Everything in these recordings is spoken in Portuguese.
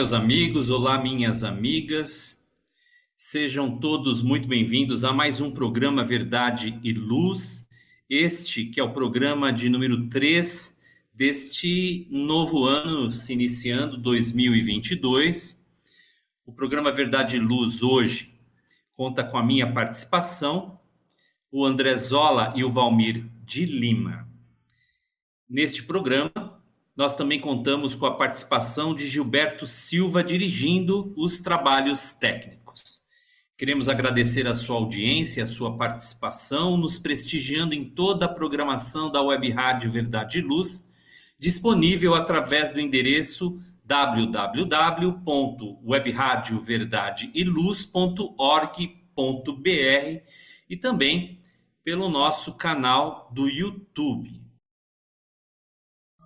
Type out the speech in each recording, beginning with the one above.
Meus amigos, olá, minhas amigas. Sejam todos muito bem-vindos a mais um programa Verdade e Luz. Este que é o programa de número 3 deste novo ano, se iniciando 2022. O programa Verdade e Luz hoje conta com a minha participação, o André Zola e o Valmir de Lima. Neste programa, nós também contamos com a participação de Gilberto Silva dirigindo os trabalhos técnicos. Queremos agradecer a sua audiência, a sua participação, nos prestigiando em toda a programação da Web Rádio Verdade e Luz, disponível através do endereço www.webradioverdadeiluz.org.br e também pelo nosso canal do YouTube.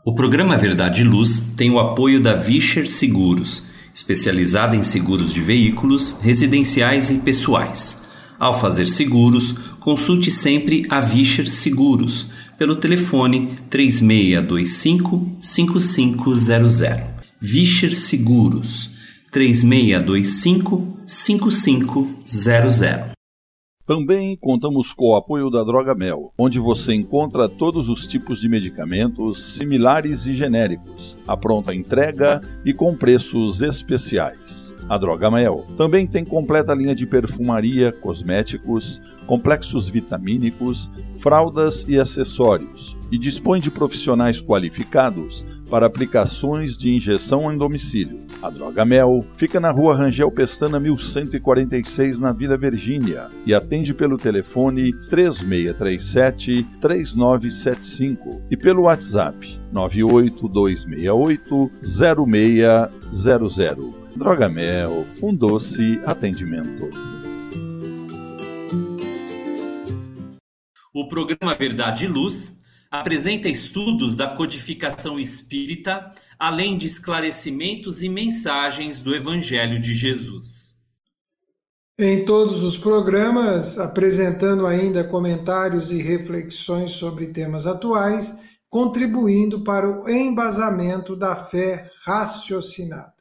O programa Verdade e Luz tem o apoio da Vischer Seguros, especializada em seguros de veículos, residenciais e pessoais. Ao fazer seguros, consulte sempre a Vischer Seguros pelo telefone 3625 5500. Vischer Seguros 3625 5500. Também contamos com o apoio da Droga Mel, onde você encontra todos os tipos de medicamentos similares e genéricos, a pronta entrega e com preços especiais. A Droga Mel também tem completa linha de perfumaria, cosméticos, complexos vitamínicos, fraldas e acessórios, e dispõe de profissionais qualificados para aplicações de injeção em domicílio. A Droga Mel fica na rua Rangel Pestana 1146, na Vila Virgínia, e atende pelo telefone 3637-3975 e pelo WhatsApp 98268-0600. Droga Mel, um doce atendimento. O programa Verdade e Luz apresenta estudos da codificação espírita, além de esclarecimentos e mensagens do Evangelho de Jesus. Em todos os programas, apresentando ainda comentários e reflexões sobre temas atuais, contribuindo para o embasamento da fé raciocinada.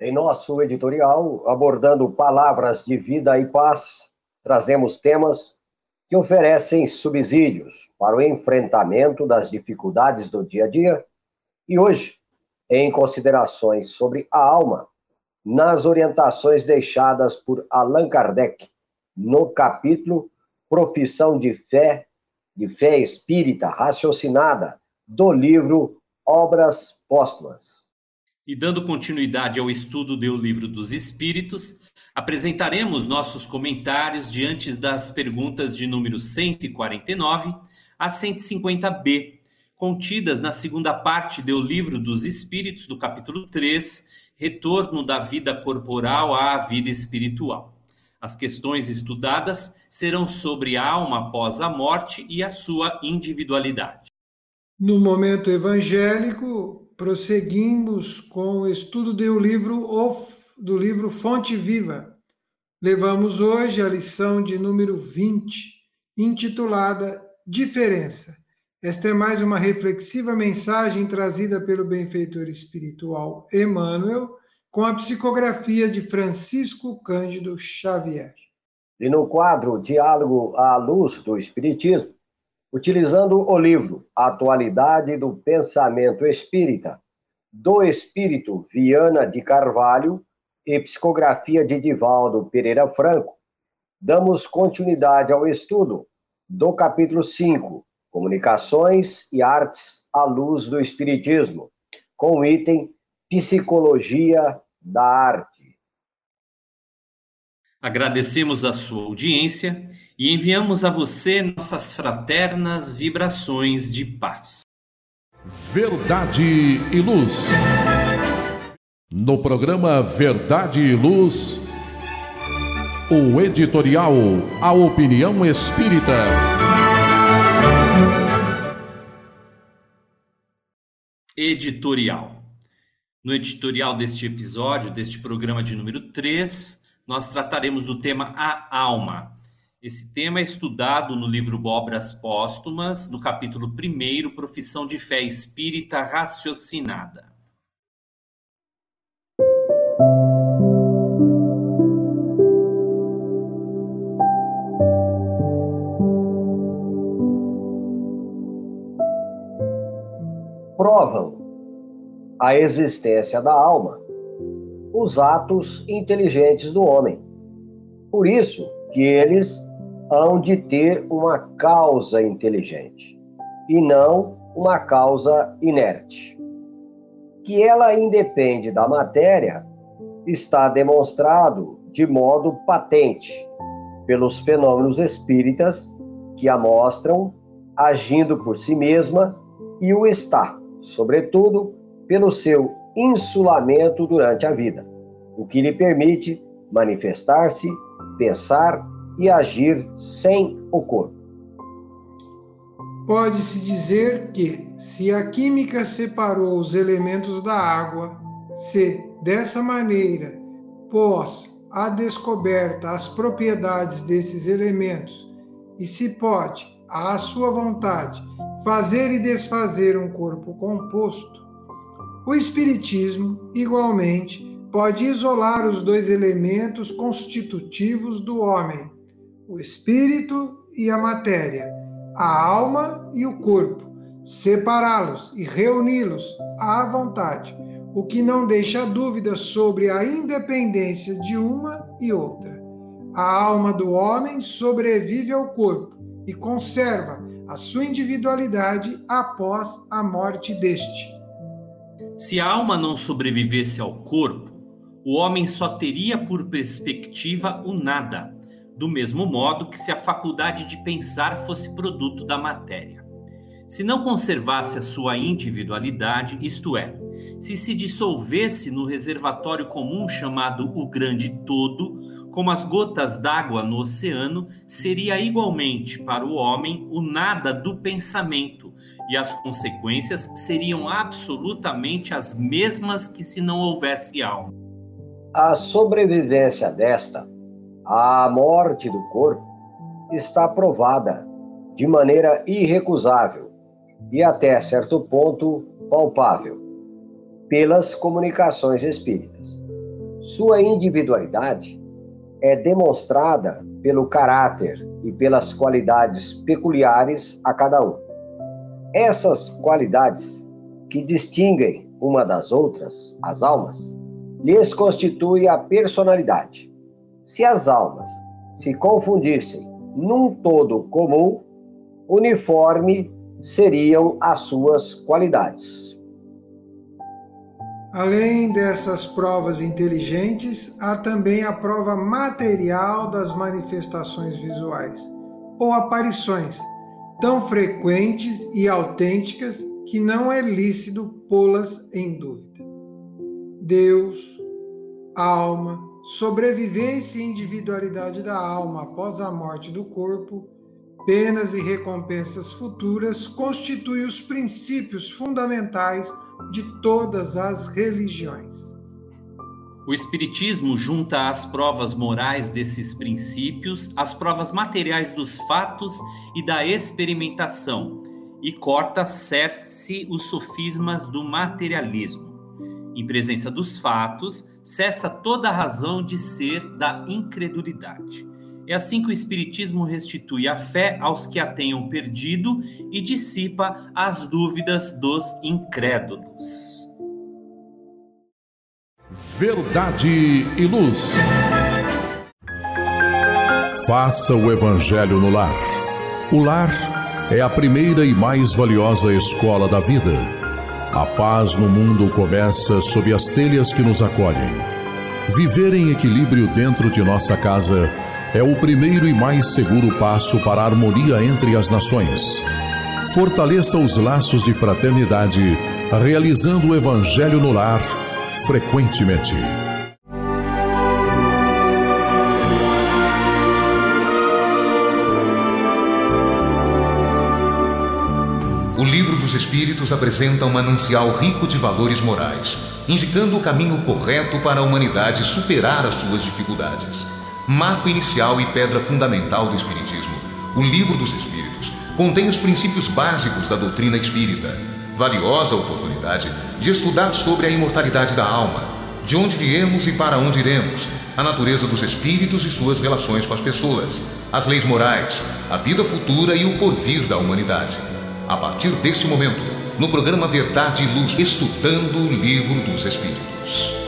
Em nosso editorial, abordando palavras de vida e paz, trazemos temas que oferecem subsídios para o enfrentamento das dificuldades do dia a dia e hoje, em considerações sobre a alma, nas orientações deixadas por Allan Kardec no capítulo Profissão de Fé, de Fé Espírita Raciocinada, do livro Obras Póstumas. E dando continuidade ao estudo do Livro dos Espíritos, Apresentaremos nossos comentários diante das perguntas de número 149 a 150b, contidas na segunda parte do Livro dos Espíritos, do capítulo 3, Retorno da vida corporal à vida espiritual. As questões estudadas serão sobre a alma após a morte e a sua individualidade. No momento evangélico, prosseguimos com o estudo do livro do livro Fonte Viva. Levamos hoje a lição de número 20, intitulada Diferença. Esta é mais uma reflexiva mensagem trazida pelo benfeitor espiritual Emmanuel, com a psicografia de Francisco Cândido Xavier. E no quadro Diálogo à Luz do Espiritismo, utilizando o livro Atualidade do Pensamento Espírita, do Espírito Viana de Carvalho, e psicografia de Divaldo Pereira Franco, damos continuidade ao estudo do capítulo 5, Comunicações e Artes à Luz do Espiritismo, com o item Psicologia da Arte. Agradecemos a sua audiência e enviamos a você nossas fraternas vibrações de paz. Verdade e Luz. No programa Verdade e Luz, o editorial A Opinião Espírita. Editorial. No editorial deste episódio, deste programa de número 3, nós trataremos do tema A Alma. Esse tema é estudado no livro Obras Póstumas, no capítulo 1, Profissão de Fé Espírita Raciocinada. Provam a existência da alma os atos inteligentes do homem. Por isso que eles hão de ter uma causa inteligente e não uma causa inerte. Que ela independe da matéria está demonstrado de modo patente pelos fenômenos espíritas que a mostram agindo por si mesma e o está, sobretudo, pelo seu insulamento durante a vida, o que lhe permite manifestar-se, pensar e agir sem o corpo. Pode-se dizer que, se a química separou os elementos da água, se, dessa maneira, pôs à descoberta as propriedades desses elementos, e se pode, à sua vontade, fazer e desfazer um corpo composto, o Espiritismo, igualmente, pode isolar os dois elementos constitutivos do homem, o espírito e a matéria, a alma e o corpo, separá-los e reuni-los à vontade, o que não deixa dúvida sobre a independência de uma e outra. A alma do homem sobrevive ao corpo e conserva a sua individualidade após a morte deste. Se a alma não sobrevivesse ao corpo, o homem só teria por perspectiva o nada, do mesmo modo que se a faculdade de pensar fosse produto da matéria. Se não conservasse a sua individualidade, isto é, se se dissolvesse no reservatório comum chamado o Grande Todo, como as gotas d'água no oceano, seria igualmente para o homem o nada do pensamento, e as consequências seriam absolutamente as mesmas que se não houvesse alma. A sobrevivência desta, a morte do corpo, está provada de maneira irrecusável e até certo ponto palpável pelas comunicações espíritas. Sua individualidade é demonstrada pelo caráter e pelas qualidades peculiares a cada um. Essas qualidades que distinguem uma das outras, as almas, lhes constitui a personalidade. Se as almas se confundissem num todo comum, uniforme seriam as suas qualidades. Além dessas provas inteligentes, há também a prova material das manifestações visuais, ou aparições, tão frequentes e autênticas que não é lícito pô-las em dúvida. Deus, alma, sobrevivência e individualidade da alma após a morte do corpo, penas e recompensas futuras constituem os princípios fundamentais de todas as religiões. O Espiritismo junta às provas morais desses princípios as provas materiais dos fatos e da experimentação e corta cerce os sofismas do materialismo. Em presença dos fatos, cessa toda a razão de ser da incredulidade. É assim que o Espiritismo restitui a fé aos que a tenham perdido e dissipa as dúvidas dos incrédulos. Verdade e Luz. Faça o Evangelho no lar. O lar é a primeira e mais valiosa escola da vida. A paz no mundo começa sob as telhas que nos acolhem. Viver em equilíbrio dentro de nossa casa é o primeiro e mais seguro passo para a harmonia entre as nações. Fortaleça os laços de fraternidade, realizando o Evangelho no lar frequentemente. O Livro dos Espíritos apresenta um manancial rico de valores morais, indicando o caminho correto para a humanidade superar as suas dificuldades. Marco inicial e pedra fundamental do Espiritismo, o Livro dos Espíritos contém os princípios básicos da doutrina espírita. Valiosa oportunidade de estudar sobre a imortalidade da alma, de onde viemos e para onde iremos, a natureza dos espíritos e suas relações com as pessoas, as leis morais, a vida futura e o porvir da humanidade. A partir desse momento, no programa Verdade e Luz, estudando o Livro dos Espíritos.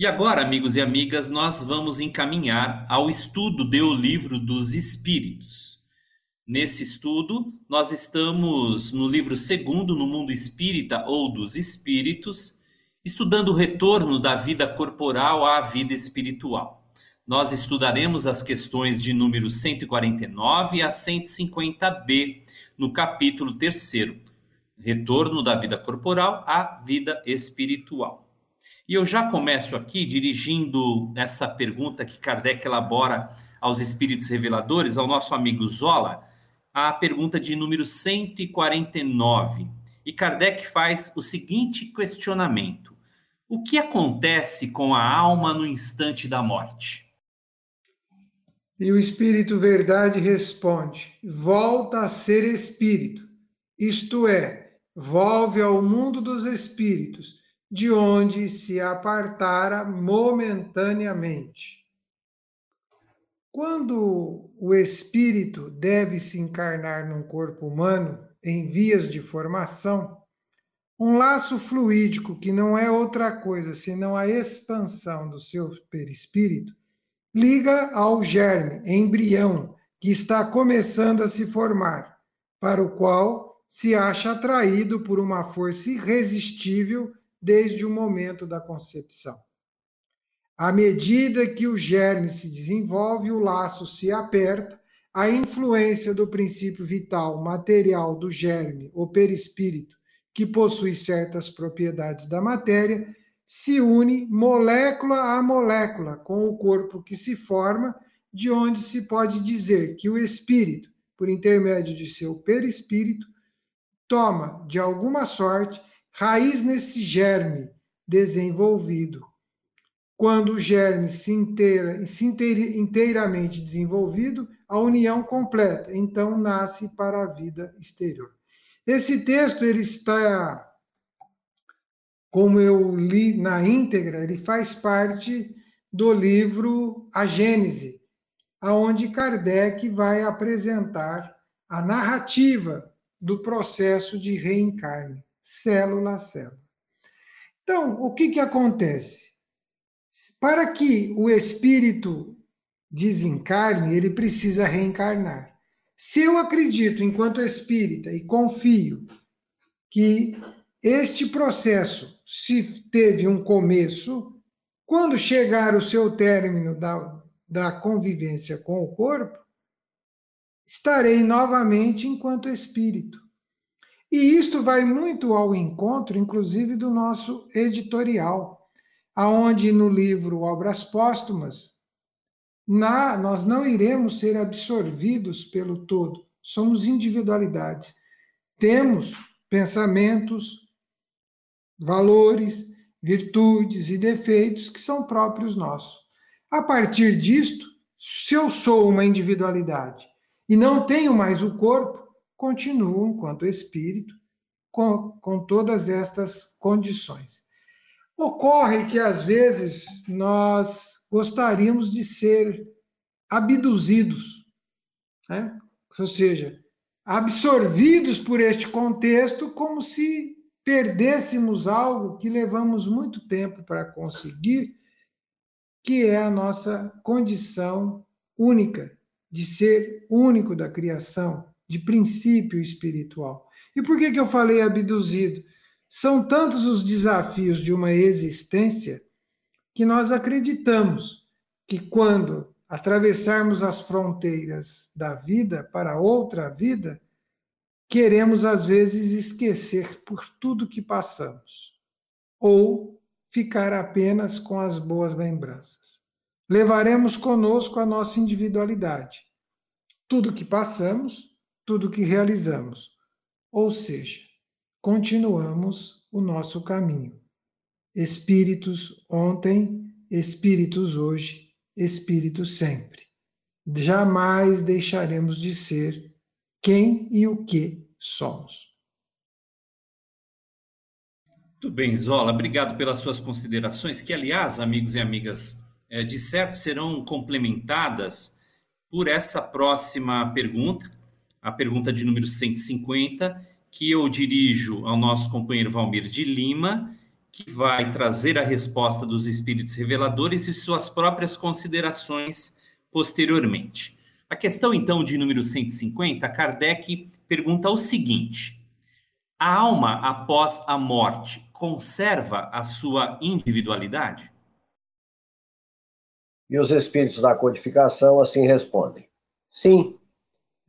E agora, amigos e amigas, nós vamos encaminhar ao estudo do Livro dos Espíritos. Nesse estudo, nós estamos no livro segundo, no mundo espírita ou dos espíritos, estudando o retorno da vida corporal à vida espiritual. Nós estudaremos as questões de número 149 a 150b, no capítulo 3, Retorno da vida corporal à vida espiritual. E eu já começo aqui dirigindo essa pergunta que Kardec elabora aos espíritos reveladores, ao nosso amigo Zola, a pergunta de número 149. E Kardec faz o seguinte questionamento: O que acontece com a alma no instante da morte? E o Espírito Verdade responde: volta a ser espírito, isto é, volve ao mundo dos espíritos de onde se apartara momentaneamente. Quando o espírito deve se encarnar num corpo humano em vias de formação, um laço fluídico que não é outra coisa senão a expansão do seu perispírito, liga ao germe, embrião, que está começando a se formar, para o qual se acha atraído por uma força irresistível desde o momento da concepção. À medida que o germe se desenvolve, o laço se aperta, a influência do princípio vital material do germe, o perispírito, que possui certas propriedades da matéria, se une molécula a molécula com o corpo que se forma, de onde se pode dizer que o espírito, por intermédio de seu perispírito, toma, de alguma sorte, raiz nesse germe desenvolvido. Quando o germe se, inteira, se inteiramente desenvolvido, a união completa, então nasce para a vida exterior. Esse texto ele está, como eu li na íntegra, ele faz parte do livro A Gênese, aonde Kardec vai apresentar a narrativa do processo de reencarne célula a célula. Então, o que, que acontece? Para que o espírito desencarne, ele precisa reencarnar. Se eu acredito, enquanto espírita, e confio que este processo, se teve um começo, quando chegar o seu término da, da convivência com o corpo, estarei novamente enquanto espírito. E isto vai muito ao encontro, inclusive, do nosso editorial, aonde no livro Obras Póstumas, na, nós não iremos ser absorvidos pelo todo, somos individualidades. Temos pensamentos, valores, virtudes e defeitos que são próprios nossos. A partir disto, se eu sou uma individualidade e não tenho mais o corpo, continuam enquanto espírito com, com todas estas condições. Ocorre que às vezes nós gostaríamos de ser abduzidos, né? ou seja, absorvidos por este contexto como se perdêssemos algo que levamos muito tempo para conseguir, que é a nossa condição única de ser único da criação, de princípio espiritual. E por que, que eu falei abduzido? São tantos os desafios de uma existência que nós acreditamos que quando atravessarmos as fronteiras da vida para outra vida, queremos às vezes esquecer por tudo que passamos ou ficar apenas com as boas lembranças. Levaremos conosco a nossa individualidade, tudo que passamos, tudo que realizamos, ou seja, continuamos o nosso caminho. Espíritos ontem, espíritos hoje, espíritos sempre. Jamais deixaremos de ser quem e o que somos. Muito bem, Zola, obrigado pelas suas considerações, que, aliás, amigos e amigas, é, de certo serão complementadas por essa próxima pergunta, a pergunta de número 150, que eu dirijo ao nosso companheiro Valmir de Lima, que vai trazer a resposta dos espíritos reveladores e suas próprias considerações posteriormente. A questão, então, de número 150, Kardec pergunta o seguinte: A alma, após a morte, conserva a sua individualidade? E os espíritos da codificação assim respondem: Sim,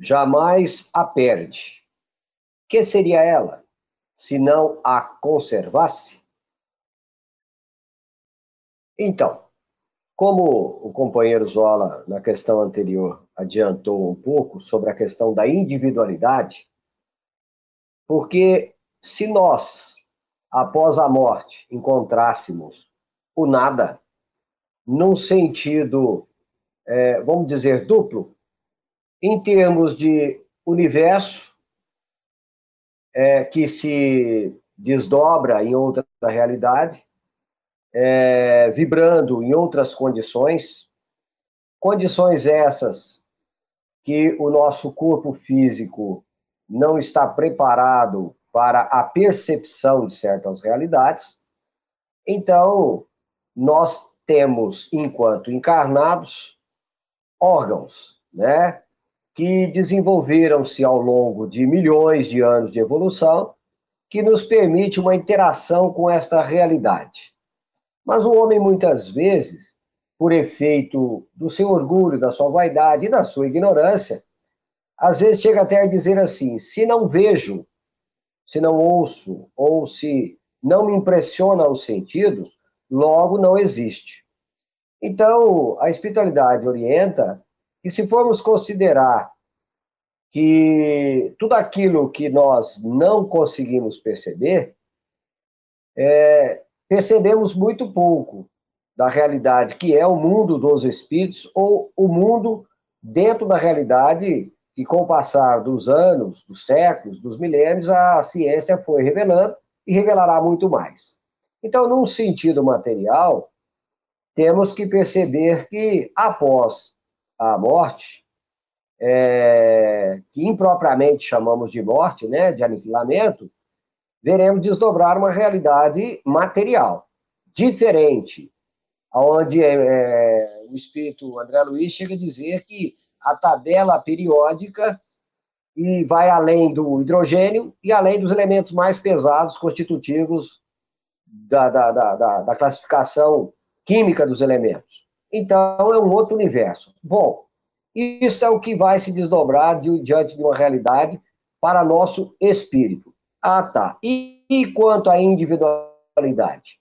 jamais a perde. Que seria ela, se não a conservasse? Então, como o companheiro Zola, na questão anterior, adiantou um pouco sobre a questão da individualidade, porque se nós, após a morte, encontrássemos o nada, num sentido, é, vamos dizer, duplo, em termos de universo, é, que se desdobra em outra realidade, é, vibrando em outras condições, condições essas que o nosso corpo físico não está preparado para a percepção de certas realidades. Então, nós temos, enquanto encarnados, órgãos, né, que desenvolveram-se ao longo de milhões de anos de evolução, que nos permite uma interação com esta realidade. Mas o homem, muitas vezes, por efeito do seu orgulho, da sua vaidade e da sua ignorância, às vezes chega até a dizer assim: se não vejo, se não ouço, ou se não me impressiona os sentidos, logo não existe. Então, a espiritualidade orienta que, se formos considerar que tudo aquilo que nós não conseguimos perceber, é, percebemos muito pouco da realidade que é o mundo dos espíritos ou o mundo dentro da realidade que, com o passar dos anos, dos séculos, dos milênios, a ciência foi revelando e revelará muito mais. Então, num sentido material, temos que perceber que após a morte, é, que impropriamente chamamos de morte, né, de aniquilamento, veremos desdobrar uma realidade material, diferente, onde é, é, o espírito André Luiz chega a dizer que a tabela periódica e vai além do hidrogênio e além dos elementos mais pesados constitutivos da, da, da, da classificação química dos elementos. Então, é um outro universo. Bom, isso é o que vai se desdobrar de, diante de uma realidade para nosso espírito. Ah, tá. E, e quanto à individualidade?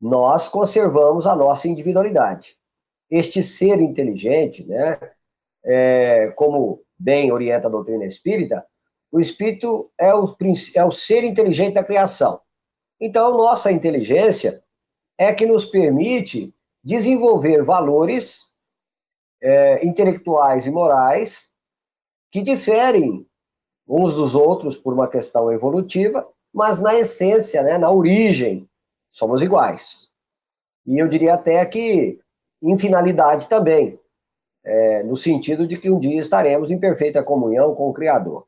Nós conservamos a nossa individualidade. Este ser inteligente, né, é, como bem orienta a doutrina espírita, o espírito é o, é o ser inteligente da criação. Então, nossa inteligência é que nos permite desenvolver valores é, intelectuais e morais que diferem uns dos outros por uma questão evolutiva, mas na essência, né, na origem, somos iguais. E eu diria até que em finalidade também, é, no sentido de que um dia estaremos em perfeita comunhão com o Criador.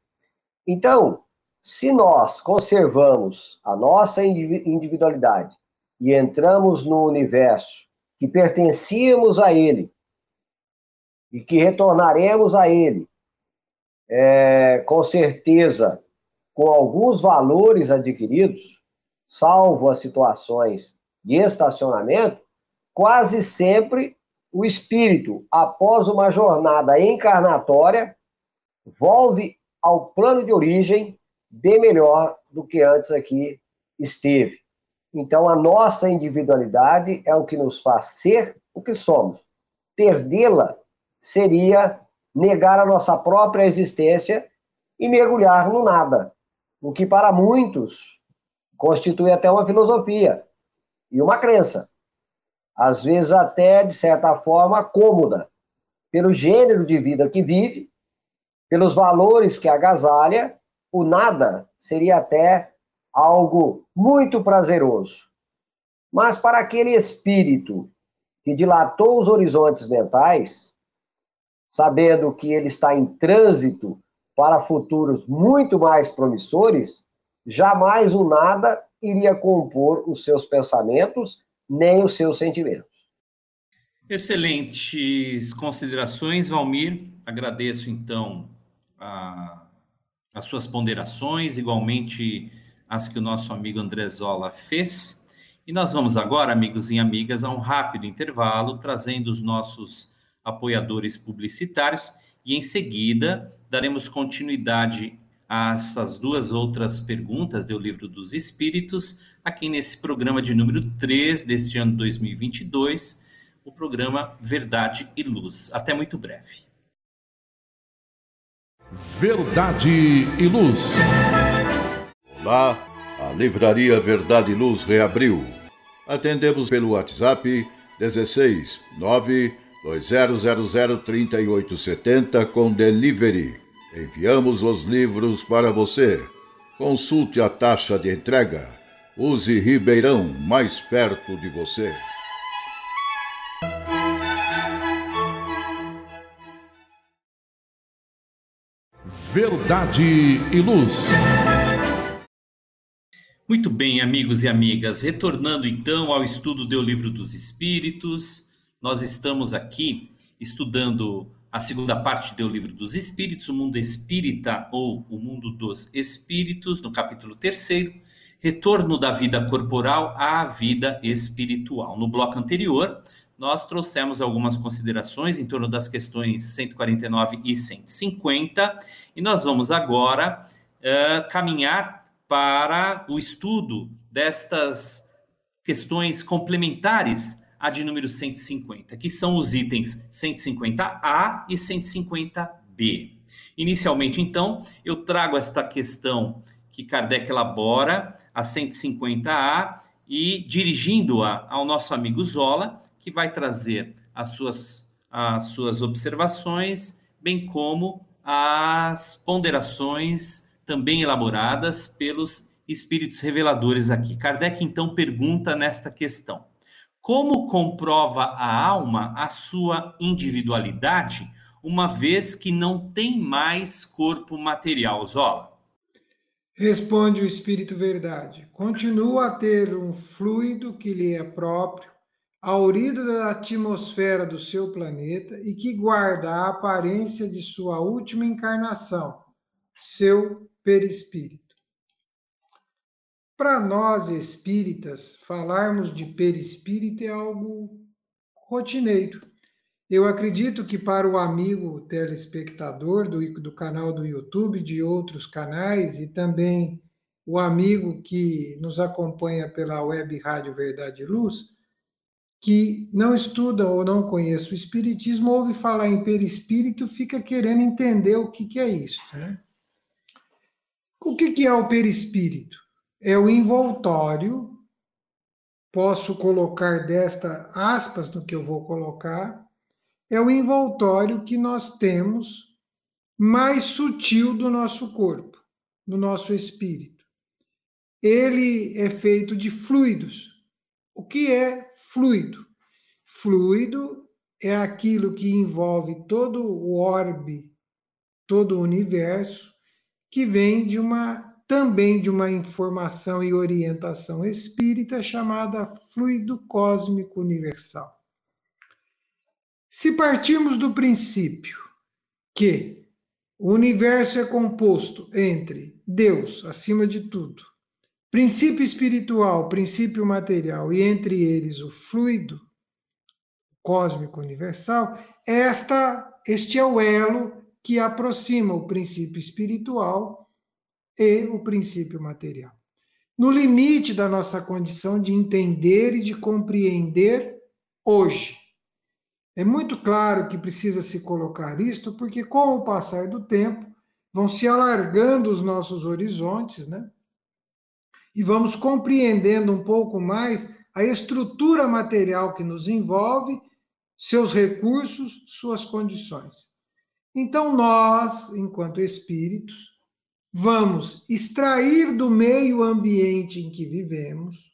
Então, se nós conservamos a nossa individualidade e entramos no universo que pertencíamos a Ele e que retornaremos a Ele é, com certeza com alguns valores adquiridos, salvo as situações de estacionamento, quase sempre o espírito, após uma jornada encarnatória, volve ao plano de origem bem melhor do que antes aqui esteve. Então, a nossa individualidade é o que nos faz ser o que somos. Perdê-la seria negar a nossa própria existência e mergulhar no nada, o que para muitos constitui até uma filosofia e uma crença, às vezes até de certa forma cômoda, pelo gênero de vida que vive, pelos valores que agasalha, o nada seria até algo muito prazeroso. Mas para aquele espírito que dilatou os horizontes mentais, sabendo que ele está em trânsito para futuros muito mais promissores, jamais o nada iria compor os seus pensamentos nem os seus sentimentos. Excelentes considerações, Valmir. Agradeço então a, as suas ponderações, igualmente as que o nosso amigo André Zola fez. E nós vamos agora, amigos e amigas, a um rápido intervalo, trazendo os nossos apoiadores publicitários e em seguida daremos continuidade a essas duas outras perguntas do Livro dos Espíritos, aqui nesse programa de número 3 deste ano 2022, o programa Verdade e Luz. Até muito breve. Verdade e Luz. Olá, a Livraria Verdade e Luz reabriu. Atendemos pelo WhatsApp 16 9 20003870 com delivery. Enviamos os livros para você. Consulte a taxa de entrega. Use Ribeirão mais perto de você. Verdade e Luz. Muito bem, amigos e amigas, retornando então ao estudo do Livro dos Espíritos nós estamos aqui estudando a segunda parte do Livro dos Espíritos, o mundo espírita ou o mundo dos espíritos, no capítulo 3, retorno da vida corporal à vida espiritual. No bloco anterior, nós trouxemos algumas considerações em torno das questões 149 e 150, e nós vamos agora uh, caminhar para o estudo destas questões complementares a de número 150, que são os itens 150A e 150B. Inicialmente, então, eu trago esta questão que Kardec elabora, a 150A, e dirigindo-a ao nosso amigo Zola, que vai trazer as suas, as suas observações, bem como as ponderações também elaboradas pelos espíritos reveladores aqui. Kardec, então, pergunta nesta questão como comprova a alma a sua individualidade, uma vez que não tem mais corpo material? Zola. Responde o Espírito Verdade. Continua a ter um fluido que lhe é próprio, aurido da atmosfera do seu planeta e que guarda a aparência de sua última encarnação, seu perispírito. Para nós espíritas, falarmos de perispírito é algo rotineiro. Eu acredito que para o amigo telespectador do, do canal do YouTube, de outros canais, e também o amigo que nos acompanha pela web Rádio Verdade e Luz, que não estuda ou não conhece o Espiritismo, ouve falar em perispírito, fica querendo entender o que, que é isso. Né? O que, que é o perispírito? é o envoltório. Posso colocar desta aspas no que eu vou colocar. É o envoltório que nós temos mais sutil do nosso corpo, do nosso espírito. Ele é feito de fluidos. O que é fluido? Fluido é aquilo que envolve todo o orbe, todo o universo, que vem de uma também de uma informação e orientação espírita chamada fluido cósmico universal. Se partirmos do princípio que O universo é composto entre Deus, acima de tudo, princípio espiritual, princípio material, e entre eles o fluido cósmico universal. Esta, este é o elo que aproxima o princípio espiritual e o princípio material. No limite da nossa condição de entender e de compreender hoje. É muito claro que precisa se colocar isto, porque com o passar do tempo vão se alargando os nossos horizontes, né? E vamos compreendendo um pouco mais a estrutura material que nos envolve, seus recursos, suas condições. Então, nós, enquanto espíritos, vamos extrair do meio ambiente em que vivemos,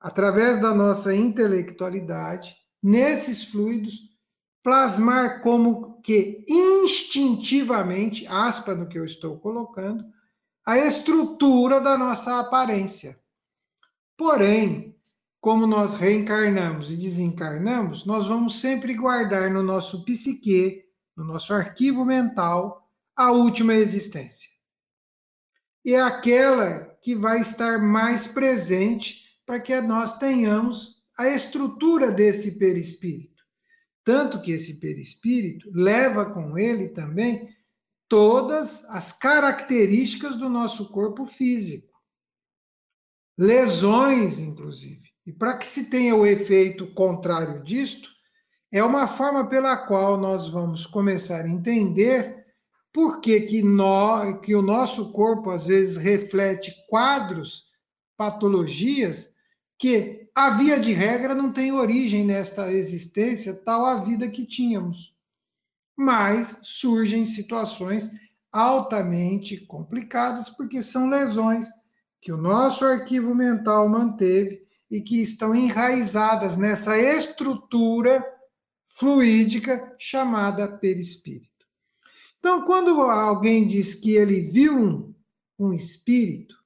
através da nossa intelectualidade, nesses fluidos, plasmar como que instintivamente, aspa no que eu estou colocando, a estrutura da nossa aparência. Porém, como nós reencarnamos e desencarnamos, nós vamos sempre guardar no nosso psique no nosso arquivo mental, a última existência. E é aquela que vai estar mais presente para que nós tenhamos a estrutura desse perispírito. Tanto que esse perispírito leva com ele também todas as características do nosso corpo físico. Lesões, inclusive. E para que se tenha o efeito contrário disto, é uma forma pela qual nós vamos começar a entender por que, que, nós, que o nosso corpo às vezes reflete quadros, patologias, que a via de regra não tem origem nesta existência, tal a vida que tínhamos. Mas surgem situações altamente complicadas porque são lesões que o nosso arquivo mental manteve e que estão enraizadas nessa estrutura fluídica chamada perispírito. Então, quando alguém diz que ele viu um, um espírito,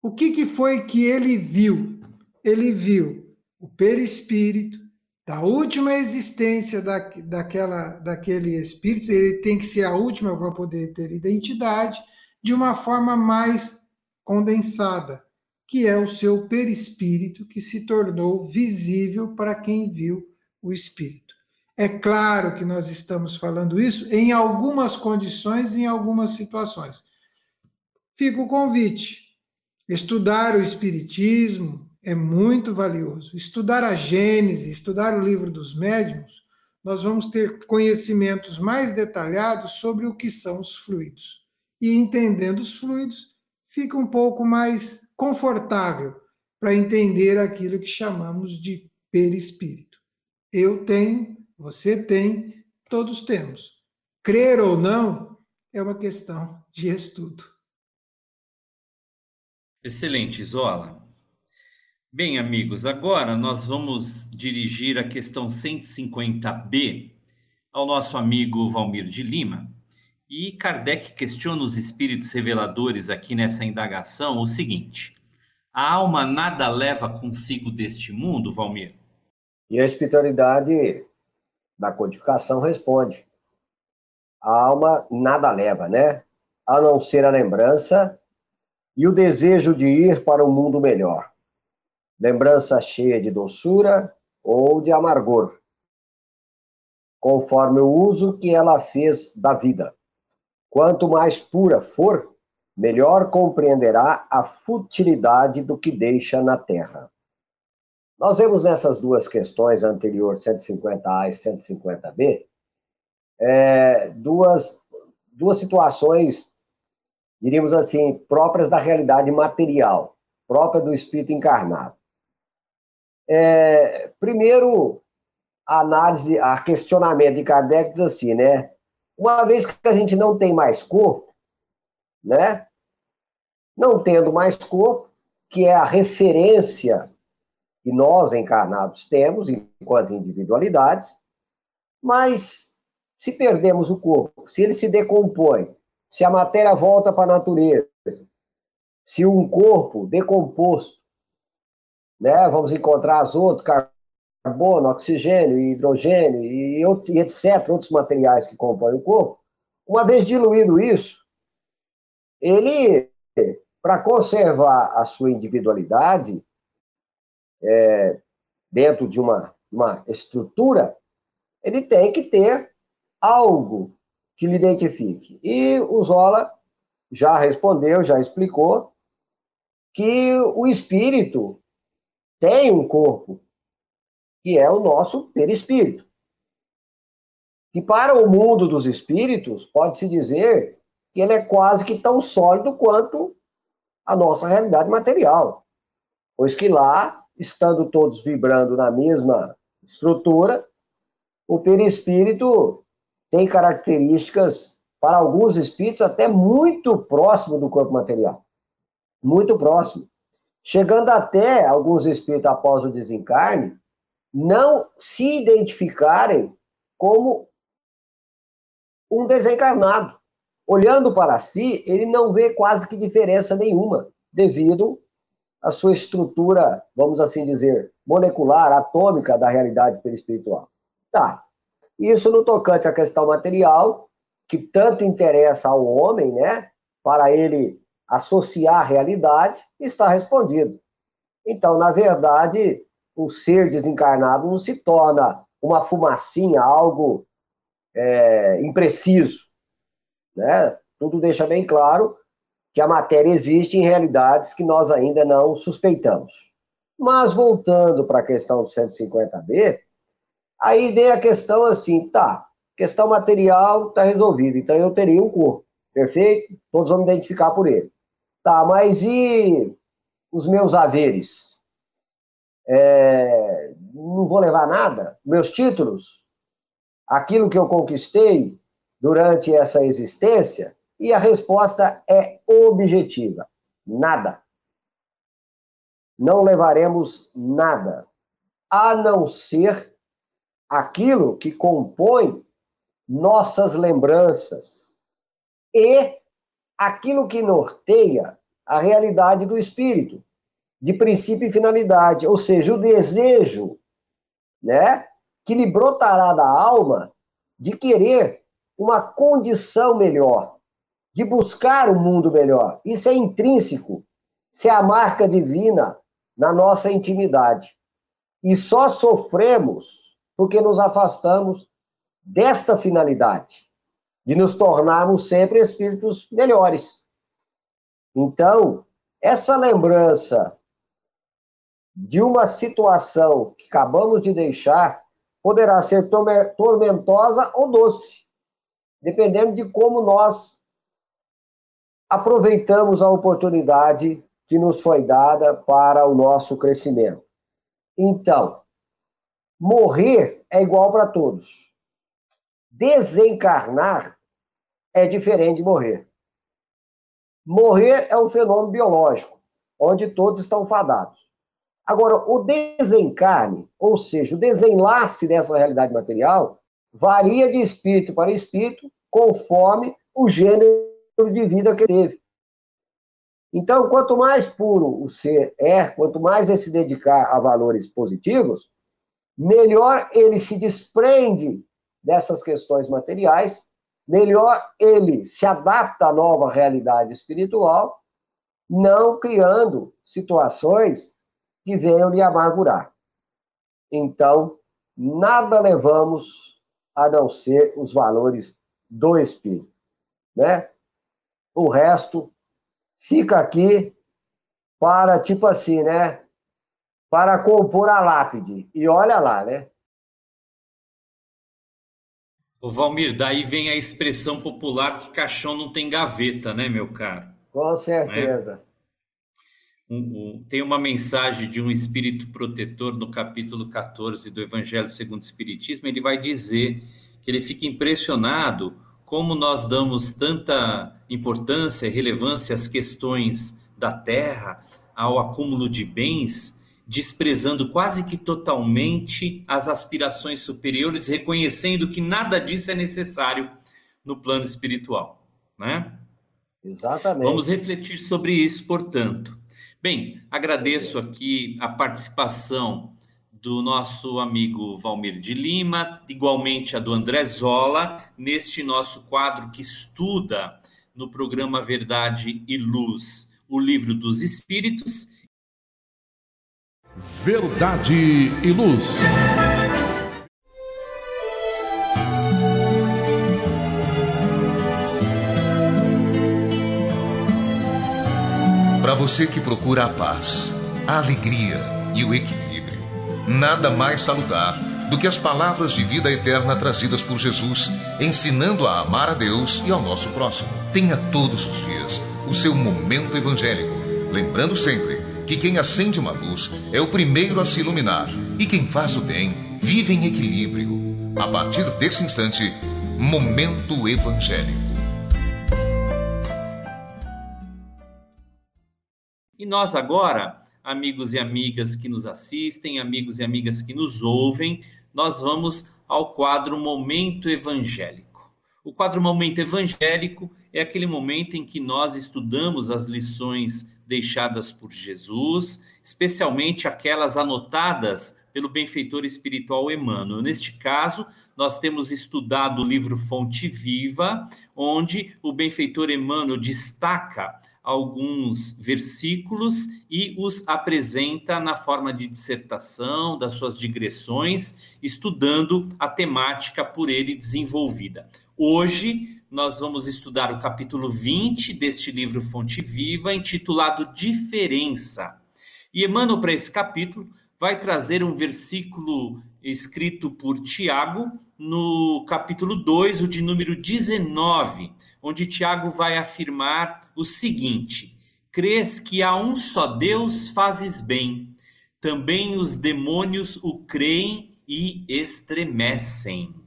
o que, que foi que ele viu? Ele viu o perispírito da última existência da, daquela, daquele espírito, ele tem que ser a última para poder ter identidade, de uma forma mais condensada, que é o seu perispírito, que se tornou visível para quem viu o espírito. É claro que nós estamos falando isso em algumas condições, em algumas situações. Fica o convite. Estudar o Espiritismo é muito valioso. Estudar a Gênese, estudar o livro dos médiuns, nós vamos ter conhecimentos mais detalhados sobre o que são os fluidos. E entendendo os fluidos, fica um pouco mais confortável para entender aquilo que chamamos de perispírito. Eu tenho você tem, todos temos. Crer ou não é uma questão de estudo. Excelente, Zola. Bem, amigos, agora nós vamos dirigir a questão 150B ao nosso amigo Valmir de Lima. E Kardec questiona os espíritos reveladores aqui nessa indagação o seguinte: a alma nada leva consigo deste mundo, Valmir? E a espiritualidade da codificação responde. A alma nada leva, né? A não ser a lembrança e o desejo de ir para um mundo melhor. Lembrança cheia de doçura ou de amargor, conforme o uso que ela fez da vida. Quanto mais pura for, melhor compreenderá a futilidade do que deixa na terra. Nós vemos nessas duas questões anteriores, 150A e 150B, é, duas, duas situações, diríamos assim, próprias da realidade material, própria do espírito encarnado. É, primeiro, a análise, a questionamento de Kardec diz assim, né? Uma vez que a gente não tem mais corpo, né? Não tendo mais corpo, que é a referência que nós encarnados temos enquanto individualidades, mas se perdemos o corpo, se ele se decompõe, se a matéria volta para a natureza, se um corpo decomposto, né, vamos encontrar azoto, carbono, oxigênio, hidrogênio e, e etc., outros materiais que compõem o corpo, Uma vez diluído isso, ele, para conservar a sua individualidade, é, dentro de uma, uma estrutura, ele tem que ter algo que lhe identifique. E o Zola já respondeu, já explicou que o espírito tem um corpo, que é o nosso perispírito. Que para o mundo dos espíritos, pode-se dizer que ele é quase que tão sólido quanto a nossa realidade material. Pois que lá, estando todos vibrando na mesma estrutura, o perispírito tem características, para alguns espíritos, até muito próximo do corpo material. Muito próximo. Chegando até alguns espíritos após o desencarne, não se identificarem como um desencarnado. Olhando para si, ele não vê quase que diferença nenhuma, devido à sua estrutura, vamos assim dizer, molecular, atômica da realidade perispiritual. Tá. Isso no tocante à questão material, que tanto interessa ao homem, né? Para ele associar a realidade, está respondido. Então, na verdade, o ser desencarnado não se torna uma fumacinha, algo é, impreciso. Né? Tudo deixa bem claro que a matéria existe em realidades que nós ainda não suspeitamos. Mas voltando para a questão do 150B, aí vem a questão assim, tá, questão material está resolvida, então eu teria um corpo, perfeito? Todos vão me identificar por ele. Tá, mas e os meus haveres? É, não vou levar nada? Meus títulos? Aquilo que eu conquistei durante essa existência? E a resposta é objetiva: nada. Não levaremos nada, a não ser aquilo que compõe nossas lembranças e aquilo que norteia a realidade do espírito, de princípio e finalidade, ou seja, o desejo, né, que lhe brotará da alma de querer uma condição melhor, de buscar um mundo melhor. Isso é intrínseco, isso é a marca divina na nossa intimidade. E só sofremos porque nos afastamos desta finalidade de nos tornarmos sempre espíritos melhores. Então, essa lembrança de uma situação que acabamos de deixar poderá ser tormentosa ou doce, dependendo de como nós aproveitamos a oportunidade que nos foi dada para o nosso crescimento. Então, morrer é igual para todos. Desencarnar é diferente de morrer. Morrer é um fenômeno biológico, onde todos estão fadados. Agora, o desencarne, ou seja, o desenlace dessa realidade material, varia de espírito para espírito, conforme o gênero de vida que teve. Então, quanto mais puro o ser é, quanto mais ele se dedicar a valores positivos, melhor ele se desprende dessas questões materiais, melhor ele se adapta à nova realidade espiritual, não criando situações que venham lhe amargurar. Então, nada levamos a não ser os valores do espírito, né? O resto fica aqui para tipo assim, né? Para compor a lápide. E olha lá, né? O Valmir, daí vem a expressão popular que caixão não tem gaveta, né, meu caro? Com certeza. Né? Um, um, tem uma mensagem de um espírito protetor no capítulo 14 do Evangelho segundo o Espiritismo. Ele vai dizer que ele fica impressionado como nós damos tanta importância e relevância às questões da terra, ao acúmulo de bens, desprezando quase que totalmente as aspirações superiores, reconhecendo que nada disso é necessário no plano espiritual, né? Exatamente. Vamos refletir sobre isso, portanto. Bem, agradeço aqui a participação do nosso amigo Valmir de Lima, igualmente a do André Zola, neste nosso quadro que estuda no programa Verdade e Luz o livro dos Espíritos. Verdade e Luz. Para você que procura a paz, a alegria e o equilíbrio, nada mais saludar do que as palavras de vida eterna trazidas por Jesus, ensinando a amar a Deus e ao nosso próximo. Tenha todos os dias o seu momento evangélico, lembrando sempre que quem acende uma luz é o primeiro a se iluminar e quem faz o bem vive em equilíbrio. A partir desse instante, momento evangélico. E nós agora, amigos e amigas que nos assistem, amigos e amigas que nos ouvem, nós vamos ao quadro Momento Evangélico. O quadro Momento Evangélico é aquele momento em que nós estudamos as lições deixadas por Jesus, especialmente aquelas anotadas pelo benfeitor espiritual Emmanuel. Neste caso, nós temos estudado o livro Fonte Viva, onde o benfeitor Emmanuel destaca alguns versículos e os apresenta na forma de dissertação, das suas digressões, estudando a temática por ele desenvolvida. Hoje, nós vamos estudar o capítulo 20 deste livro Fonte Viva, intitulado Diferença. E Emmanuel, para esse capítulo, vai trazer um versículo escrito por Tiago, no capítulo 2, o de número 19, onde Tiago vai afirmar o seguinte: Crês que há um só Deus, fazes bem. Também os demônios o creem e estremecem.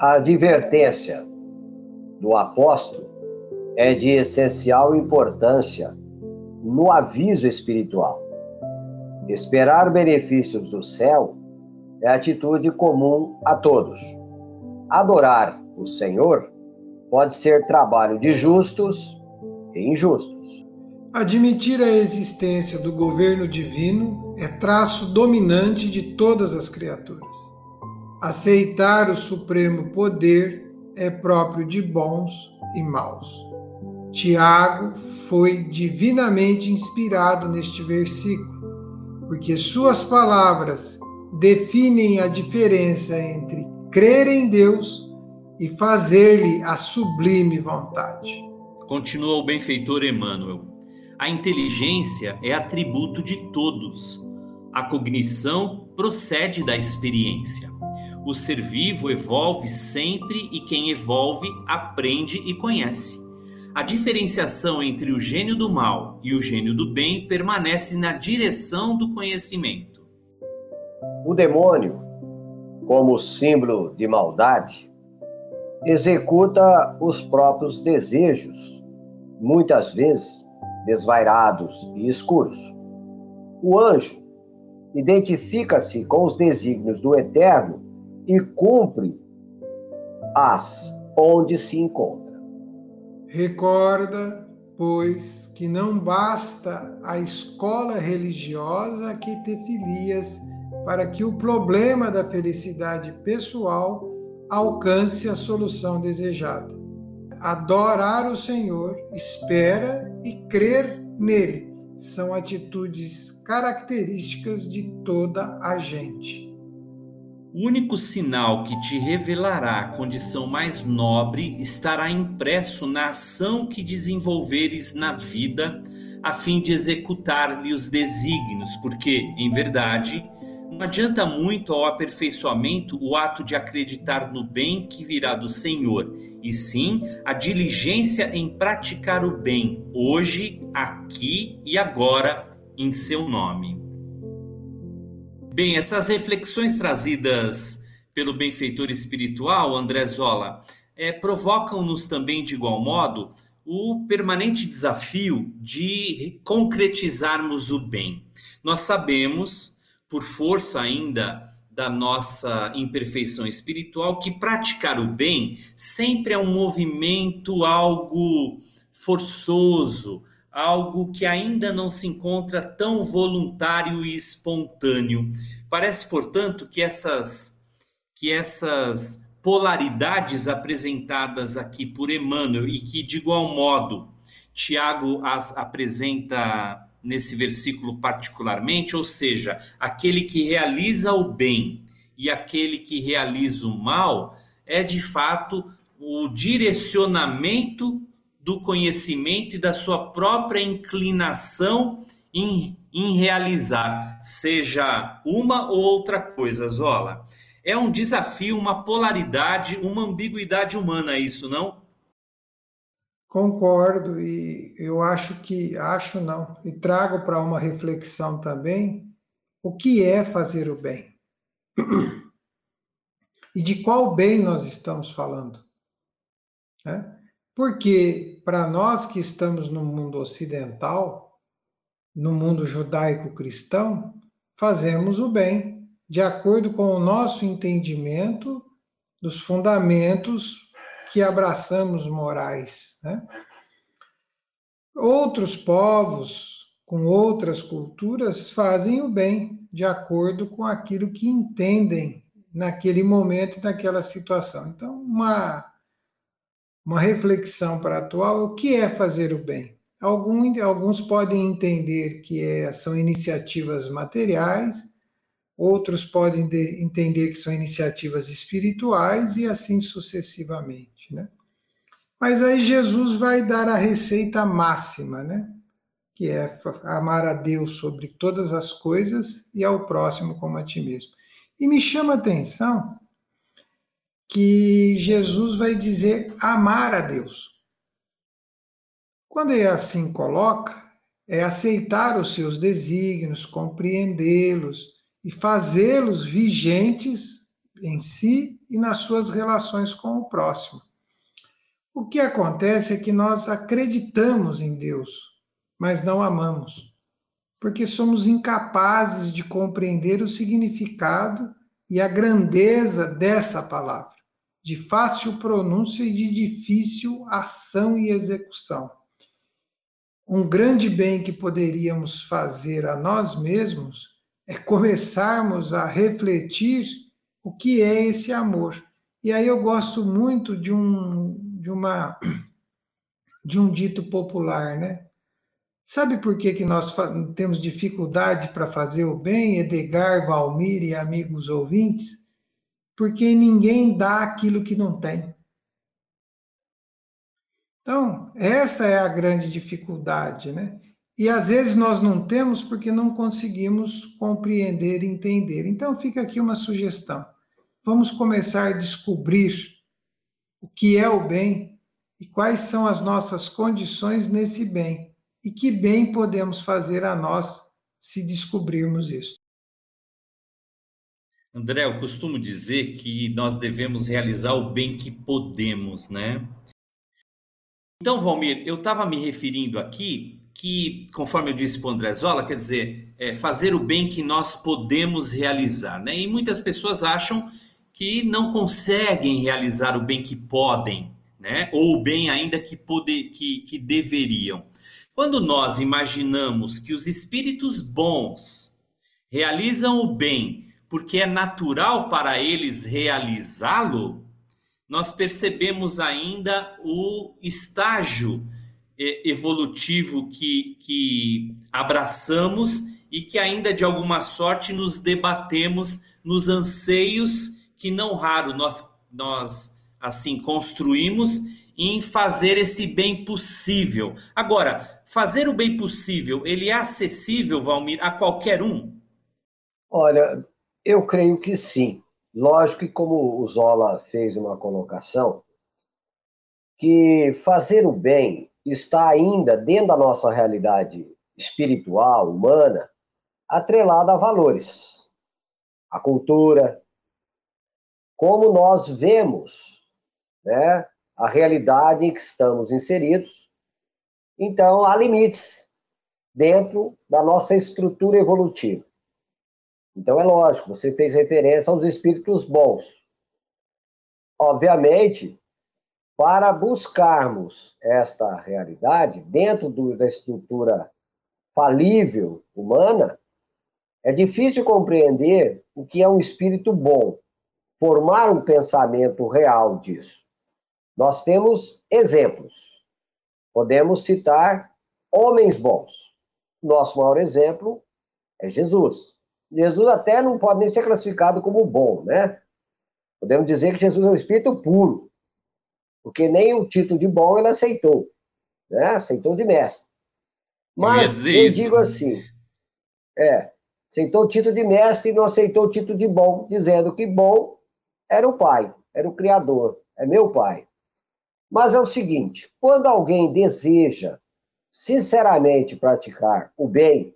A advertência do apóstolo é de essencial importância no aviso espiritual. Esperar benefícios do céu é atitude comum a todos. Adorar o Senhor pode ser trabalho de justos e injustos. Admitir a existência do governo divino é traço dominante de todas as criaturas. Aceitar o supremo poder é próprio de bons e maus. Tiago foi divinamente inspirado neste versículo, porque suas palavras definem a diferença entre crer em Deus e fazer-lhe a sublime vontade. Continua o benfeitor Emmanuel. A inteligência é atributo de todos. A cognição procede da experiência. O ser vivo evolve sempre e quem evolve aprende e conhece. A diferenciação entre o gênio do mal e o gênio do bem permanece na direção do conhecimento. O demônio, como símbolo de maldade, executa os próprios desejos, muitas vezes desvairados e escuros. O anjo identifica-se com os desígnios do eterno e cumpre as onde se encontra. Recorda, pois, que não basta a escola religiosa que te filias para que o problema da felicidade pessoal alcance a solução desejada. Adorar o Senhor, espera e crer nele são atitudes características de toda a gente. O único sinal que te revelará a condição mais nobre estará impresso na ação que desenvolveres na vida, a fim de executar-lhe os desígnios, porque, em verdade, não adianta muito ao aperfeiçoamento o ato de acreditar no bem que virá do Senhor, e sim a diligência em praticar o bem, hoje, aqui e agora, em seu nome. Bem, essas reflexões trazidas pelo benfeitor espiritual, André Zola, é, provocam-nos também, de igual modo, o permanente desafio de concretizarmos o bem. Nós sabemos, por força ainda da nossa imperfeição espiritual que praticar o bem sempre é um movimento algo forçoso, algo que ainda não se encontra tão voluntário e espontâneo. Parece, portanto, que essas que essas polaridades apresentadas aqui por Emmanuel e que de igual modo Tiago as apresenta nesse versículo particularmente, ou seja, aquele que realiza o bem e aquele que realiza o mal, é de fato o direcionamento do conhecimento e da sua própria inclinação em, em realizar, seja uma ou outra coisa, Zola. É um desafio, uma polaridade, uma ambiguidade humana, isso não? Concordo e eu acho que acho não e trago para uma reflexão também o que é fazer o bem e de qual bem nós estamos falando, né? Porque para nós que estamos no mundo ocidental, no mundo judaico-cristão, fazemos o bem de acordo com o nosso entendimento dos fundamentos que abraçamos morais. Né? Outros povos, com outras culturas, fazem o bem de acordo com aquilo que entendem naquele momento e naquela situação. Então, uma, uma reflexão para atual: o que é fazer o bem? Alguns, alguns podem entender que é, são iniciativas materiais, outros podem de, entender que são iniciativas espirituais e assim sucessivamente, né? Mas aí Jesus vai dar a receita máxima, né? Que é amar a Deus sobre todas as coisas e ao próximo como a ti mesmo. E me chama a atenção que Jesus vai dizer amar a Deus. Quando ele assim coloca, é aceitar os seus desígnios, compreendê-los, e fazê-los vigentes em si e nas suas relações com o próximo. O que acontece é que nós acreditamos em Deus, mas não amamos, porque somos incapazes de compreender o significado e a grandeza dessa palavra, de fácil pronúncia e de difícil ação e execução. Um grande bem que poderíamos fazer a nós mesmos é começarmos a refletir o que é esse amor. E aí eu gosto muito de um de uma de um dito popular, né? Sabe por que, que nós temos dificuldade para fazer o bem, Edgar, Valmir e amigos ouvintes? Porque ninguém dá aquilo que não tem. Então, essa é a grande dificuldade, né? E às vezes nós não temos porque não conseguimos compreender e entender. Então fica aqui uma sugestão. Vamos começar a descobrir o que é o bem e quais são as nossas condições nesse bem e que bem podemos fazer a nós se descobrirmos isso. André, eu costumo dizer que nós devemos realizar o bem que podemos, né? Então, Valmir, eu estava me referindo aqui que, conforme eu disse para o André Zola, quer dizer, é fazer o bem que nós podemos realizar. Né? E muitas pessoas acham que não conseguem realizar o bem que podem, né? ou o bem ainda que, pode, que, que deveriam. Quando nós imaginamos que os espíritos bons realizam o bem porque é natural para eles realizá-lo, nós percebemos ainda o estágio evolutivo que, que abraçamos e que ainda de alguma sorte nos debatemos nos anseios que não raro nós, nós assim construímos em fazer esse bem possível. Agora, fazer o bem possível, ele é acessível, Valmir, a qualquer um? Olha, eu creio que sim. Lógico que como o Zola fez uma colocação, que fazer o bem está ainda dentro da nossa realidade espiritual, humana, atrelada a valores, a cultura, como nós vemos né, a realidade em que estamos inseridos. Então, há limites dentro da nossa estrutura evolutiva. Então é lógico, você fez referência aos espíritos bons. Obviamente, para buscarmos esta realidade dentro do, da estrutura falível humana, é difícil compreender o que é um espírito bom, formar um pensamento real disso. Nós temos exemplos. Podemos citar homens bons. Nosso maior exemplo é Jesus. Jesus até não pode nem ser classificado como bom, né? Podemos dizer que Jesus é um espírito puro, porque nem o título de bom ele aceitou, né? Aceitou de mestre. Mas eu, eu digo assim, é, aceitou o título de mestre e não aceitou o título de bom, dizendo que bom era o pai, era o criador, é meu pai. Mas é o seguinte, quando alguém deseja sinceramente praticar o bem,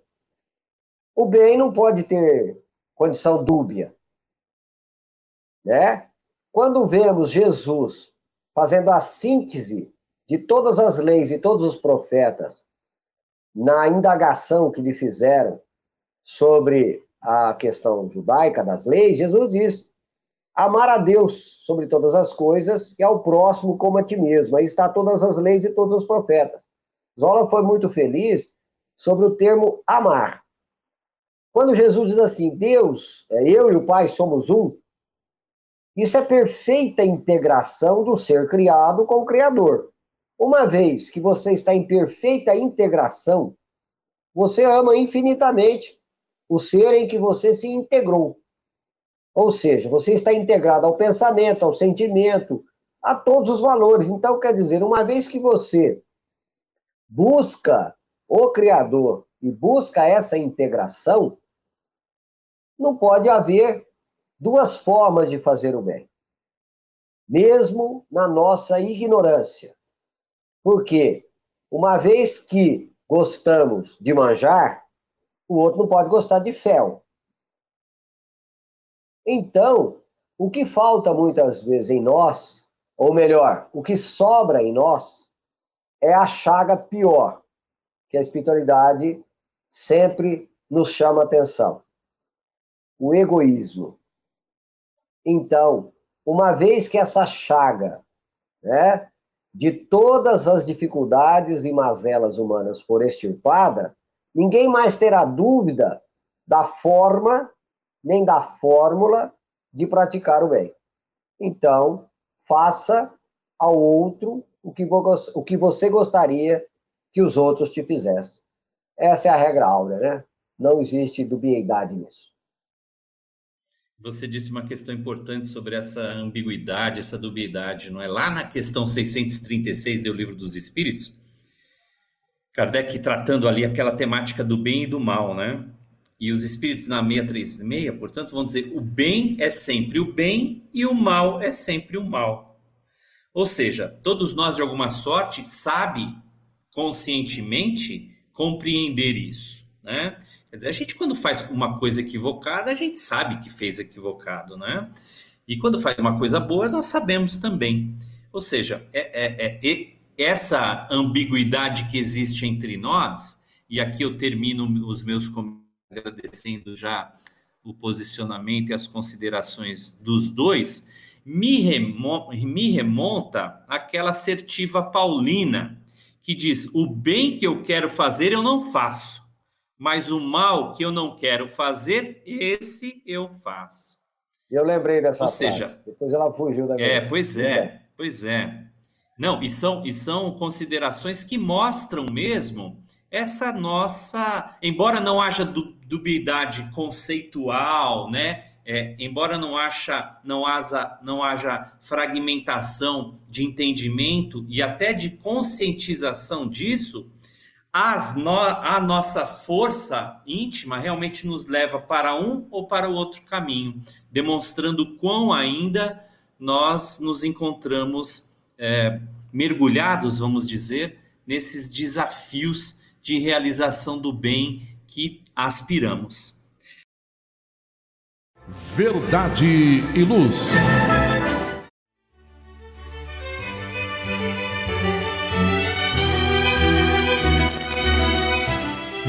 o bem não pode ter condição dúbia. Né? Quando vemos Jesus fazendo a síntese de todas as leis e todos os profetas na indagação que lhe fizeram sobre a questão judaica das leis, Jesus diz: amar a Deus sobre todas as coisas e ao próximo como a ti mesmo. Aí está todas as leis e todos os profetas. Zola foi muito feliz sobre o termo amar. Quando Jesus diz assim, Deus, é, eu e o Pai somos um, isso é perfeita integração do ser criado com o Criador. Uma vez que você está em perfeita integração, você ama infinitamente o ser em que você se integrou. Ou seja, você está integrado ao pensamento, ao sentimento, a todos os valores. Então, quer dizer, uma vez que você busca o Criador e busca essa integração, não pode haver duas formas de fazer o bem, mesmo na nossa ignorância. Porque, uma vez que gostamos de manjar, o outro não pode gostar de fel. Então, o que falta muitas vezes em nós, ou melhor, o que sobra em nós, é a chaga pior, que a espiritualidade sempre nos chama atenção o egoísmo. Então, uma vez que essa chaga, né, de todas as dificuldades e mazelas humanas for extirpada, ninguém mais terá dúvida da forma nem da fórmula de praticar o bem. Então, faça ao outro o que, o que você gostaria que os outros te fizessem. Essa é a regra áurea, né? Não existe dubiedade nisso. Você disse uma questão importante sobre essa ambiguidade, essa dubiedade, não é? Lá na questão 636 do Livro dos Espíritos, Kardec tratando ali aquela temática do bem e do mal, né? E os espíritos na 636, portanto, vão dizer: o bem é sempre o bem e o mal é sempre o mal. Ou seja, todos nós, de alguma sorte, sabe conscientemente compreender isso, né? Quer dizer, a gente quando faz uma coisa equivocada, a gente sabe que fez equivocado, né? E quando faz uma coisa boa, nós sabemos também. Ou seja, é, é, é, essa ambiguidade que existe entre nós, e aqui eu termino os meus agradecendo já o posicionamento e as considerações dos dois, me, remo me remonta àquela assertiva paulina, que diz: o bem que eu quero fazer eu não faço mas o mal que eu não quero fazer, esse eu faço. Eu lembrei dessa Ou frase. seja, depois ela fugiu da É, pois é, pois é. Não, e são, e são considerações que mostram mesmo essa nossa, embora não haja dubiedade conceitual, né? É, embora não, haja, não, haja, não haja fragmentação de entendimento e até de conscientização disso, as no, a nossa força íntima realmente nos leva para um ou para o outro caminho, demonstrando quão ainda nós nos encontramos é, mergulhados, vamos dizer, nesses desafios de realização do bem que aspiramos. Verdade e luz.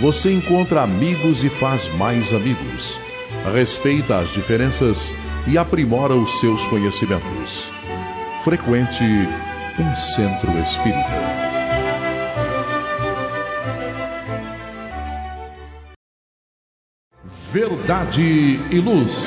você encontra amigos e faz mais amigos respeita as diferenças e aprimora os seus conhecimentos. Frequente um centro espírita. Verdade e Luz.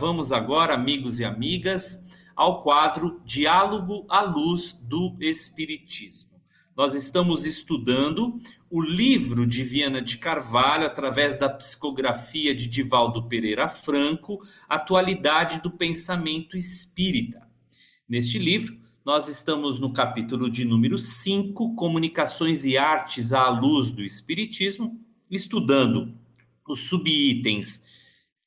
Vamos agora, amigos e amigas, ao quadro Diálogo à Luz do Espiritismo. Nós estamos estudando o livro de Viana de Carvalho, através da psicografia de Divaldo Pereira Franco, Atualidade do Pensamento Espírita. Neste livro, nós estamos no capítulo de número 5, Comunicações e Artes à Luz do Espiritismo, estudando os subitens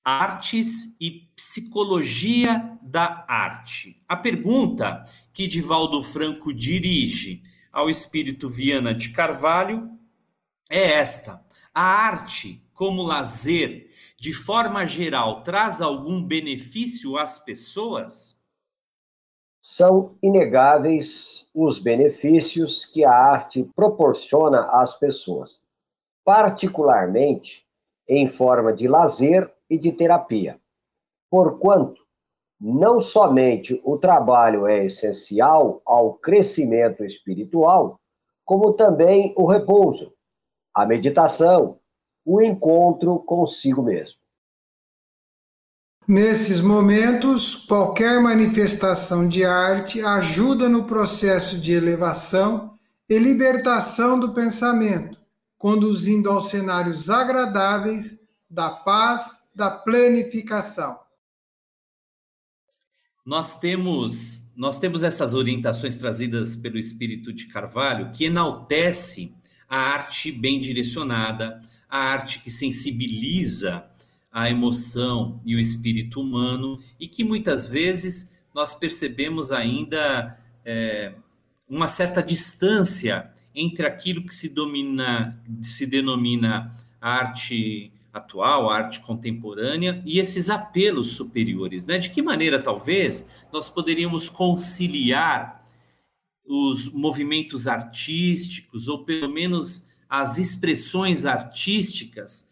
Artes e Psicologia da Arte. A pergunta que Divaldo Franco dirige ao espírito Viana de Carvalho é esta: a arte, como lazer, de forma geral, traz algum benefício às pessoas? São inegáveis os benefícios que a arte proporciona às pessoas, particularmente em forma de lazer e de terapia. Porquanto, não somente o trabalho é essencial ao crescimento espiritual, como também o repouso, a meditação, o encontro consigo mesmo. Nesses momentos, qualquer manifestação de arte ajuda no processo de elevação e libertação do pensamento, conduzindo aos cenários agradáveis da paz da planificação. Nós temos, nós temos essas orientações trazidas pelo espírito de Carvalho que enaltece a arte bem direcionada, a arte que sensibiliza a emoção e o espírito humano e que muitas vezes nós percebemos ainda é, uma certa distância entre aquilo que se domina, se denomina arte atual, a arte contemporânea e esses apelos superiores, né? De que maneira talvez nós poderíamos conciliar os movimentos artísticos ou pelo menos as expressões artísticas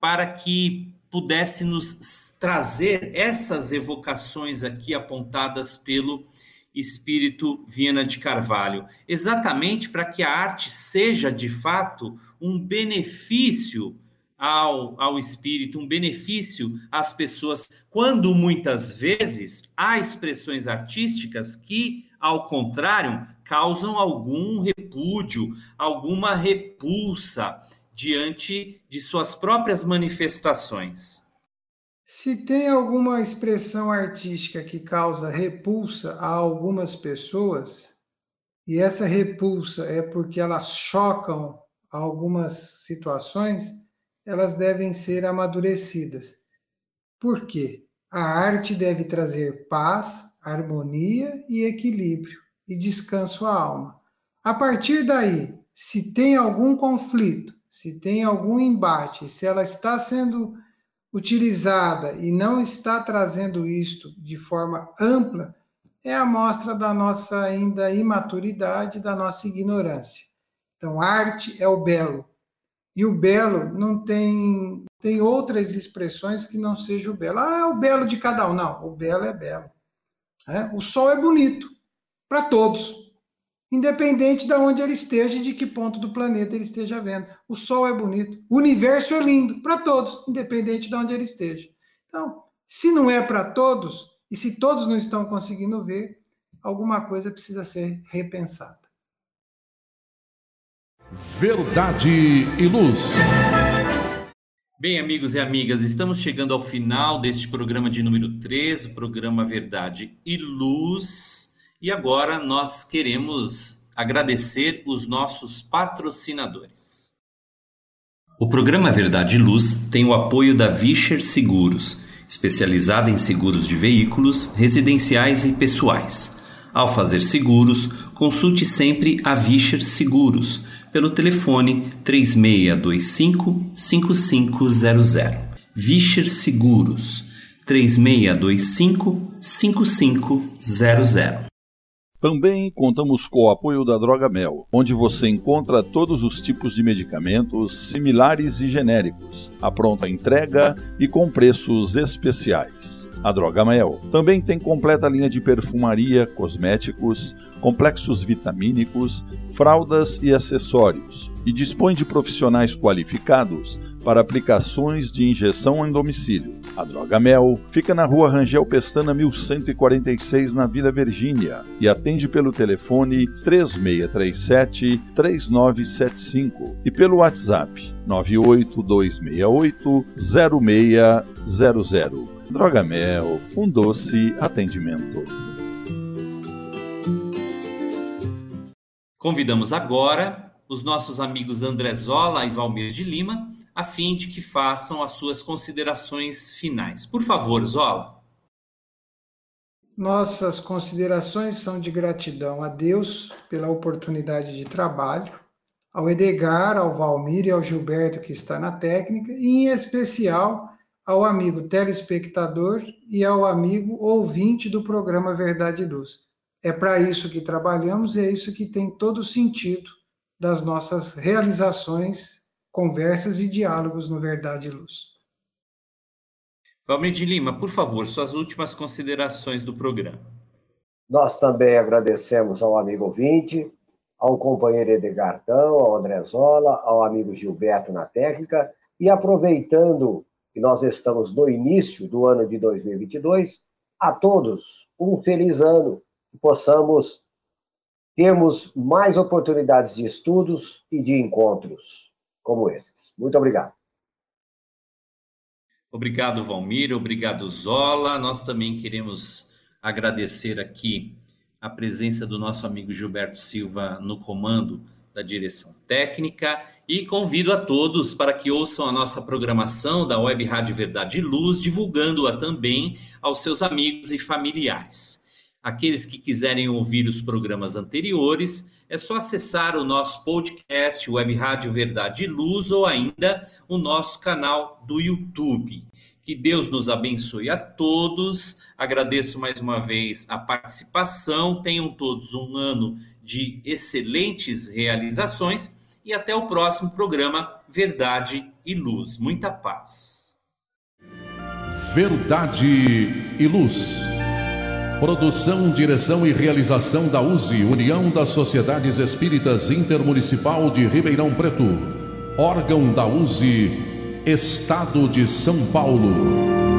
para que pudesse nos trazer essas evocações aqui apontadas pelo espírito Viena de Carvalho, exatamente para que a arte seja de fato um benefício ao, ao espírito, um benefício às pessoas, quando muitas vezes há expressões artísticas que, ao contrário, causam algum repúdio, alguma repulsa diante de suas próprias manifestações. Se tem alguma expressão artística que causa repulsa a algumas pessoas, e essa repulsa é porque elas chocam algumas situações, elas devem ser amadurecidas. Por quê? A arte deve trazer paz, harmonia e equilíbrio e descanso à alma. A partir daí, se tem algum conflito, se tem algum embate, se ela está sendo utilizada e não está trazendo isto de forma ampla, é a mostra da nossa ainda imaturidade, da nossa ignorância. Então, arte é o belo, e o belo não tem tem outras expressões que não seja o belo. Ah, é o belo de cada um. Não, o belo é belo. É? O sol é bonito para todos. independente de onde ele esteja e de que ponto do planeta ele esteja vendo. O Sol é bonito, o universo é lindo para todos, independente de onde ele esteja. Então, se não é para todos, e se todos não estão conseguindo ver, alguma coisa precisa ser repensada. Verdade e luz. Bem, amigos e amigas, estamos chegando ao final deste programa de número 3, o programa Verdade e Luz. E agora nós queremos agradecer os nossos patrocinadores. O programa Verdade e Luz tem o apoio da Vischer Seguros, especializada em seguros de veículos, residenciais e pessoais. Ao fazer seguros, consulte sempre a Vischer Seguros pelo telefone 3625 5500. Vischer Seguros 3625 5500. Também contamos com o apoio da Droga Mel, onde você encontra todos os tipos de medicamentos similares e genéricos, a pronta entrega e com preços especiais. A Droga Mel também tem completa linha de perfumaria, cosméticos, complexos vitamínicos, fraldas e acessórios, e dispõe de profissionais qualificados para aplicações de injeção em domicílio. A Droga Mel fica na rua Rangel Pestana 1146, na Vila Virgínia, e atende pelo telefone 3637-3975 e pelo WhatsApp 98268-0600. Droga Mel, um doce atendimento. Convidamos agora os nossos amigos André Zola e Valmir de Lima, a fim de que façam as suas considerações finais. Por favor, Zola. Nossas considerações são de gratidão a Deus pela oportunidade de trabalho, ao Edgar, ao Valmir e ao Gilberto que está na técnica, e em especial ao amigo telespectador e ao amigo ouvinte do programa Verdade e Luz. É para isso que trabalhamos e é isso que tem todo o sentido das nossas realizações, conversas e diálogos no Verdade e Luz. Valmir de Lima, por favor, suas últimas considerações do programa. Nós também agradecemos ao amigo ouvinte, ao companheiro Edgartão, ao André Zola, ao amigo Gilberto na técnica, e aproveitando que nós estamos no início do ano de 2022, a todos um feliz ano, que possamos termos mais oportunidades de estudos e de encontros como esses. Muito obrigado. Obrigado, Valmir. Obrigado, Zola. Nós também queremos agradecer aqui a presença do nosso amigo Gilberto Silva no comando da direção técnica e convido a todos para que ouçam a nossa programação da Web Rádio Verdade e Luz, divulgando-a também aos seus amigos e familiares. Aqueles que quiserem ouvir os programas anteriores, é só acessar o nosso podcast Web Rádio Verdade e Luz ou ainda o nosso canal do YouTube. Que Deus nos abençoe a todos. Agradeço mais uma vez a participação. Tenham todos um ano de excelentes realizações e até o próximo programa Verdade e Luz. Muita paz. Verdade e Luz. Produção, direção e realização da USE, União das Sociedades Espíritas Intermunicipal de Ribeirão Preto. Órgão da USE, Estado de São Paulo.